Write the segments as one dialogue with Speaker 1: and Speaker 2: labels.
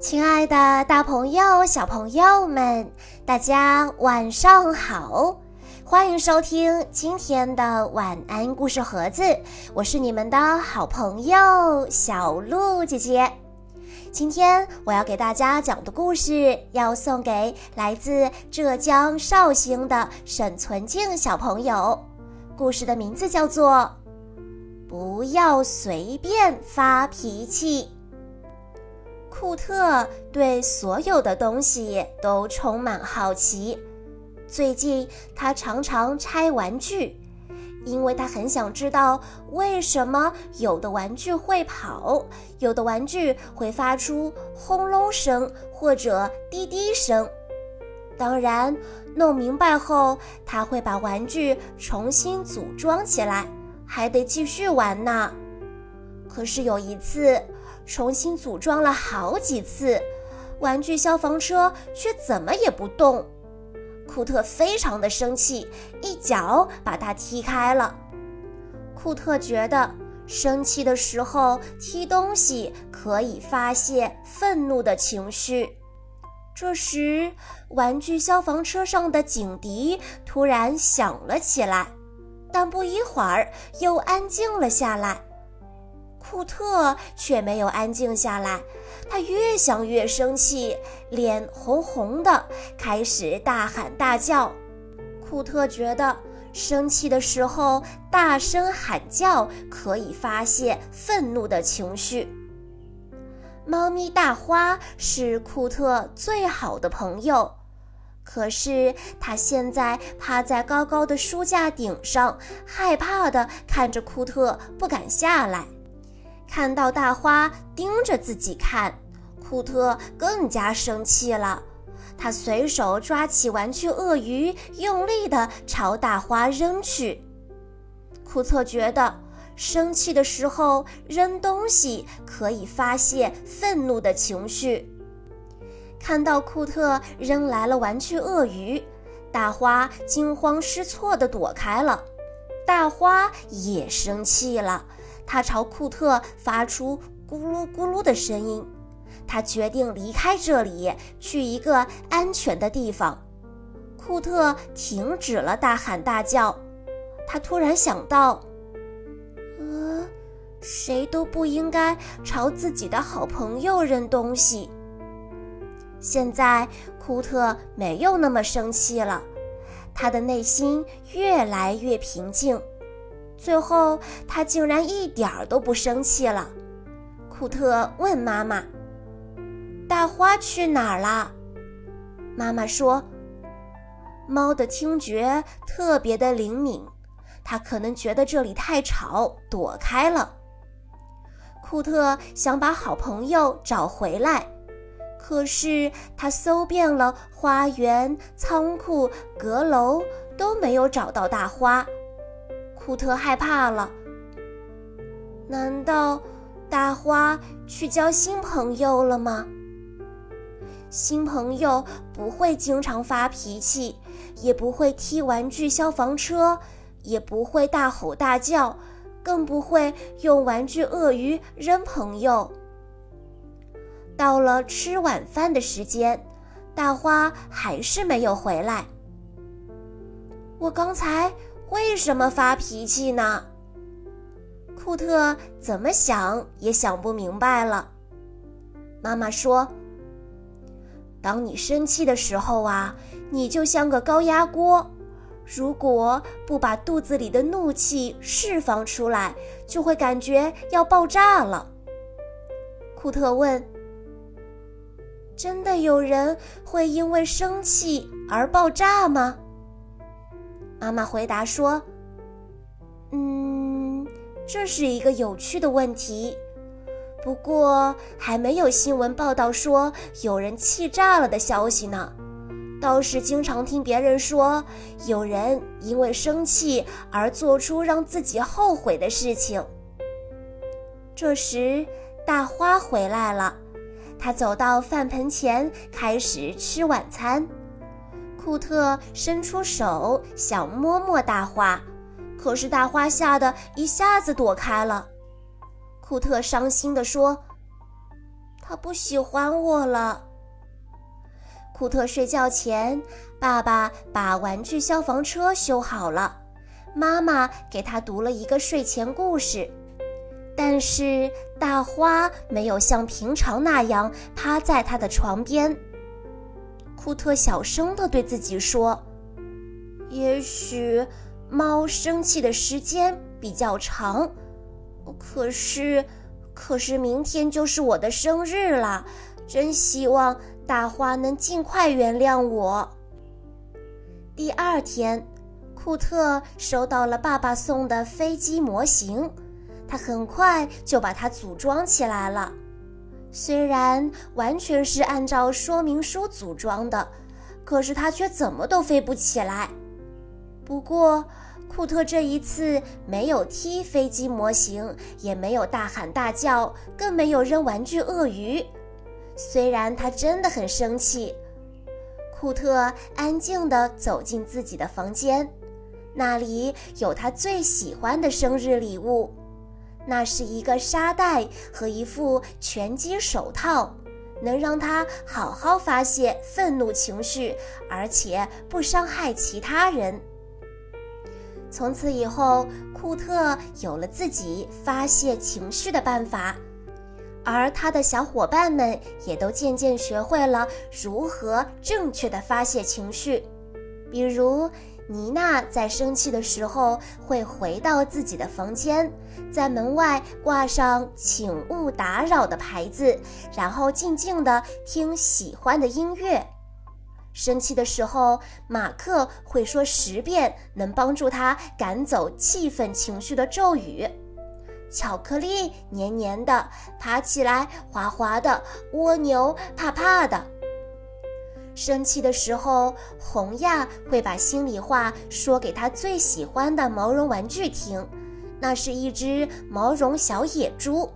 Speaker 1: 亲爱的，大朋友、小朋友们，大家晚上好！欢迎收听今天的晚安故事盒子，我是你们的好朋友小鹿姐姐。今天我要给大家讲的故事，要送给来自浙江绍兴的沈存静小朋友。故事的名字叫做《不要随便发脾气》。库特对所有的东西都充满好奇。最近，他常常拆玩具，因为他很想知道为什么有的玩具会跑，有的玩具会发出轰隆声或者滴滴声。当然，弄明白后，他会把玩具重新组装起来，还得继续玩呢。可是有一次，重新组装了好几次，玩具消防车却怎么也不动。库特非常的生气，一脚把它踢开了。库特觉得生气的时候踢东西可以发泄愤怒的情绪。这时，玩具消防车上的警笛突然响了起来，但不一会儿又安静了下来。库特却没有安静下来，他越想越生气，脸红红的，开始大喊大叫。库特觉得生气的时候大声喊叫可以发泄愤怒的情绪。猫咪大花是库特最好的朋友，可是它现在趴在高高的书架顶上，害怕的看着库特，不敢下来。看到大花盯着自己看，库特更加生气了。他随手抓起玩具鳄鱼，用力地朝大花扔去。库特觉得生气的时候扔东西可以发泄愤怒的情绪。看到库特扔来了玩具鳄鱼，大花惊慌失措地躲开了。大花也生气了。他朝库特发出咕噜咕噜的声音，他决定离开这里，去一个安全的地方。库特停止了大喊大叫，他突然想到：呃，谁都不应该朝自己的好朋友扔东西。现在库特没有那么生气了，他的内心越来越平静。最后，他竟然一点儿都不生气了。库特问妈妈：“大花去哪儿了？”妈妈说：“猫的听觉特别的灵敏，它可能觉得这里太吵，躲开了。”库特想把好朋友找回来，可是他搜遍了花园、仓库、阁楼，都没有找到大花。库特害怕了。难道大花去交新朋友了吗？新朋友不会经常发脾气，也不会踢玩具消防车，也不会大吼大叫，更不会用玩具鳄鱼扔朋友。到了吃晚饭的时间，大花还是没有回来。我刚才。为什么发脾气呢？库特怎么想也想不明白了。妈妈说：“当你生气的时候啊，你就像个高压锅，如果不把肚子里的怒气释放出来，就会感觉要爆炸了。”库特问：“真的有人会因为生气而爆炸吗？”妈妈回答说：“嗯，这是一个有趣的问题，不过还没有新闻报道说有人气炸了的消息呢。倒是经常听别人说，有人因为生气而做出让自己后悔的事情。”这时，大花回来了，她走到饭盆前，开始吃晚餐。库特伸出手想摸摸大花，可是大花吓得一下子躲开了。库特伤心地说：“他不喜欢我了。库特睡觉前，爸爸把玩具消防车修好了，妈妈给他读了一个睡前故事。但是大花没有像平常那样趴在他的床边。库特小声地对自己说：“也许猫生气的时间比较长，可是，可是明天就是我的生日了，真希望大花能尽快原谅我。”第二天，库特收到了爸爸送的飞机模型。他很快就把它组装起来了，虽然完全是按照说明书组装的，可是它却怎么都飞不起来。不过，库特这一次没有踢飞机模型，也没有大喊大叫，更没有扔玩具鳄鱼。虽然他真的很生气，库特安静地走进自己的房间，那里有他最喜欢的生日礼物。那是一个沙袋和一副拳击手套，能让他好好发泄愤怒情绪，而且不伤害其他人。从此以后，库特有了自己发泄情绪的办法，而他的小伙伴们也都渐渐学会了如何正确的发泄情绪，比如。妮娜在生气的时候会回到自己的房间，在门外挂上“请勿打扰”的牌子，然后静静地听喜欢的音乐。生气的时候，马克会说十遍能帮助他赶走气愤情绪的咒语：“巧克力黏黏的，爬起来滑滑的，蜗牛怕怕的。”生气的时候，红亚会把心里话说给他最喜欢的毛绒玩具听，那是一只毛绒小野猪。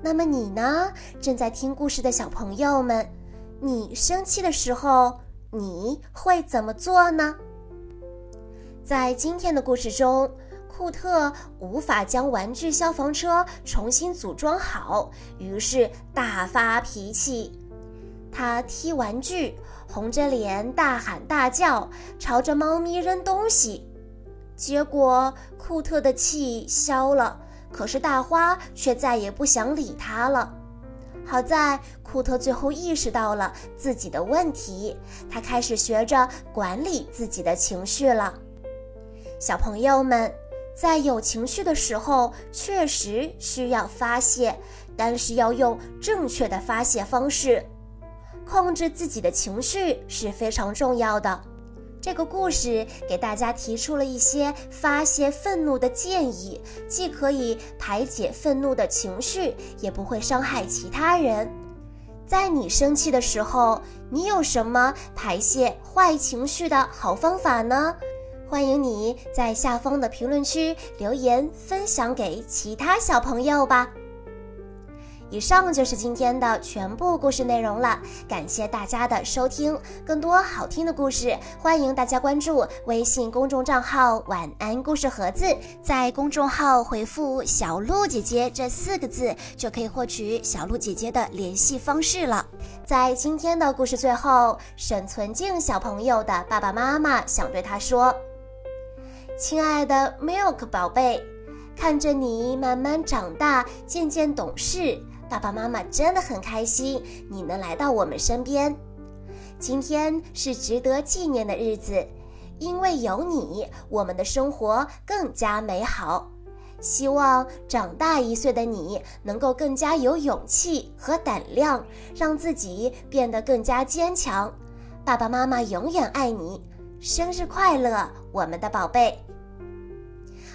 Speaker 1: 那么你呢？正在听故事的小朋友们，你生气的时候你会怎么做呢？在今天的故事中，库特无法将玩具消防车重新组装好，于是大发脾气。他踢玩具，红着脸大喊大叫，朝着猫咪扔东西。结果库特的气消了，可是大花却再也不想理他了。好在库特最后意识到了自己的问题，他开始学着管理自己的情绪了。小朋友们，在有情绪的时候，确实需要发泄，但是要用正确的发泄方式。控制自己的情绪是非常重要的。这个故事给大家提出了一些发泄愤怒的建议，既可以排解愤怒的情绪，也不会伤害其他人。在你生气的时候，你有什么排泄坏情绪的好方法呢？欢迎你在下方的评论区留言分享给其他小朋友吧。以上就是今天的全部故事内容了，感谢大家的收听。更多好听的故事，欢迎大家关注微信公众账号“晚安故事盒子”。在公众号回复“小鹿姐姐”这四个字，就可以获取小鹿姐姐的联系方式了。在今天的故事最后，沈存静小朋友的爸爸妈妈想对他说：“亲爱的 Milk 宝贝，看着你慢慢长大，渐渐懂事。”爸爸妈妈真的很开心你能来到我们身边，今天是值得纪念的日子，因为有你，我们的生活更加美好。希望长大一岁的你能够更加有勇气和胆量，让自己变得更加坚强。爸爸妈妈永远爱你，生日快乐，我们的宝贝！